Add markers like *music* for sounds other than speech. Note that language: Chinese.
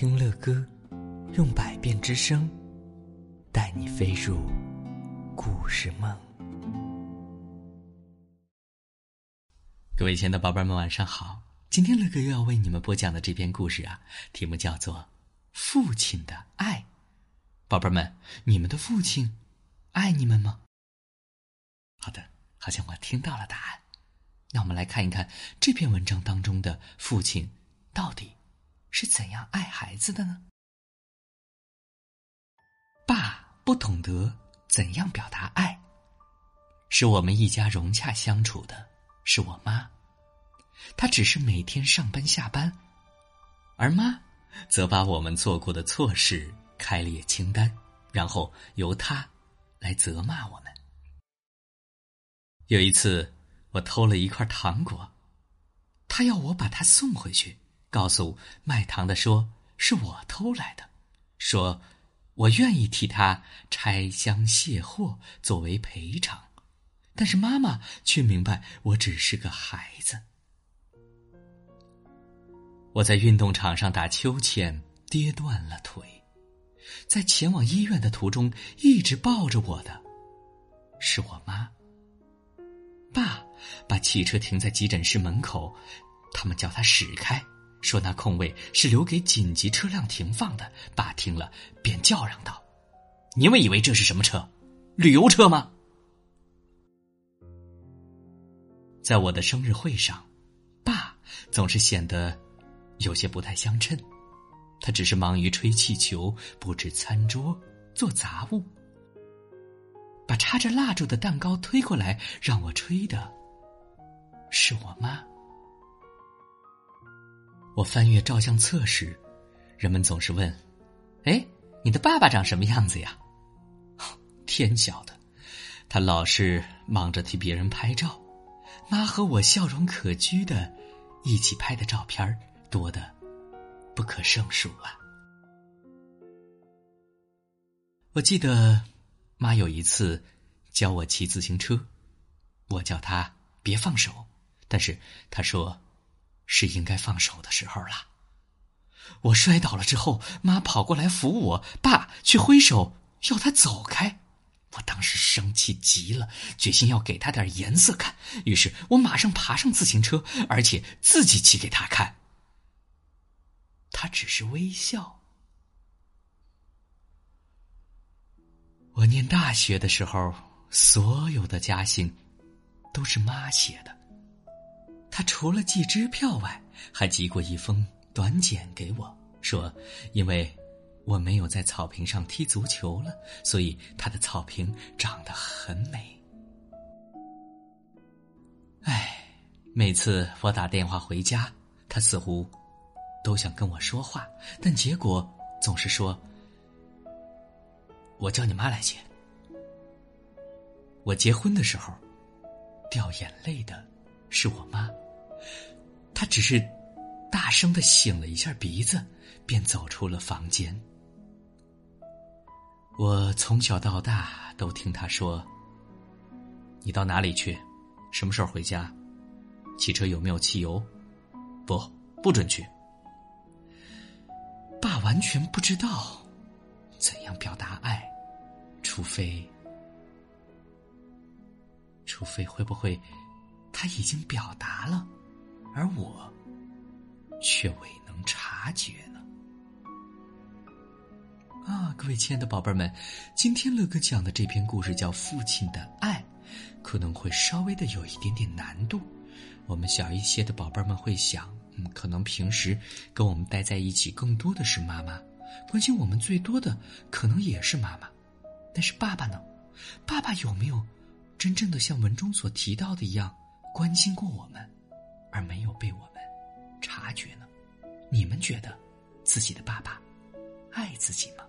听乐歌，用百变之声，带你飞入故事梦。各位亲爱的宝贝们，晚上好！今天乐哥又要为你们播讲的这篇故事啊，题目叫做《父亲的爱》。宝贝们，你们的父亲爱你们吗？好的，好像我听到了答案。那我们来看一看这篇文章当中的父亲到底是怎样爱孩子的呢？爸不懂得怎样表达爱，使我们一家融洽相处的是我妈，她只是每天上班下班，而妈则把我们做过的错事开列清单，然后由她来责骂我们。有一次。我偷了一块糖果，他要我把它送回去，告诉卖糖的说是我偷来的，说我愿意替他拆箱卸货作为赔偿，但是妈妈却明白我只是个孩子。我在运动场上打秋千，跌断了腿，在前往医院的途中，一直抱着我的。是我妈。爸把汽车停在急诊室门口，他们叫他驶开，说那空位是留给紧急车辆停放的。爸听了便叫嚷道：“你们以为这是什么车？旅游车吗？”在我的生日会上，爸总是显得有些不太相称，他只是忙于吹气球、布置餐桌、做杂物。把插着蜡烛的蛋糕推过来让我吹的，是我妈。我翻阅照相册时，人们总是问：“哎，你的爸爸长什么样子呀？” *laughs* 天晓得，他老是忙着替别人拍照，妈和我笑容可掬的，一起拍的照片多的不可胜数啊！我记得。妈有一次教我骑自行车，我叫她别放手，但是她说是应该放手的时候了。我摔倒了之后，妈跑过来扶我，爸却挥手要她走开。我当时生气极了，决心要给他点颜色看，于是我马上爬上自行车，而且自己骑给他看。他只是微笑。我念大学的时候，所有的家信都是妈写的。他除了寄支票外，还寄过一封短简给我，说因为我没有在草坪上踢足球了，所以他的草坪长得很美。唉，每次我打电话回家，他似乎都想跟我说话，但结果总是说。我叫你妈来接。我结婚的时候，掉眼泪的是我妈，他只是大声的擤了一下鼻子，便走出了房间。我从小到大都听他说：“你到哪里去？什么时候回家？汽车有没有汽油？不，不准去。”爸完全不知道怎样表达爱。除非，除非会不会他已经表达了，而我却未能察觉呢？啊，各位亲爱的宝贝们，今天乐哥讲的这篇故事叫《父亲的爱》，可能会稍微的有一点点难度。我们小一些的宝贝们会想，嗯，可能平时跟我们待在一起更多的是妈妈，关心我们最多的可能也是妈妈。但是爸爸呢？爸爸有没有真正的像文中所提到的一样关心过我们，而没有被我们察觉呢？你们觉得自己的爸爸爱自己吗？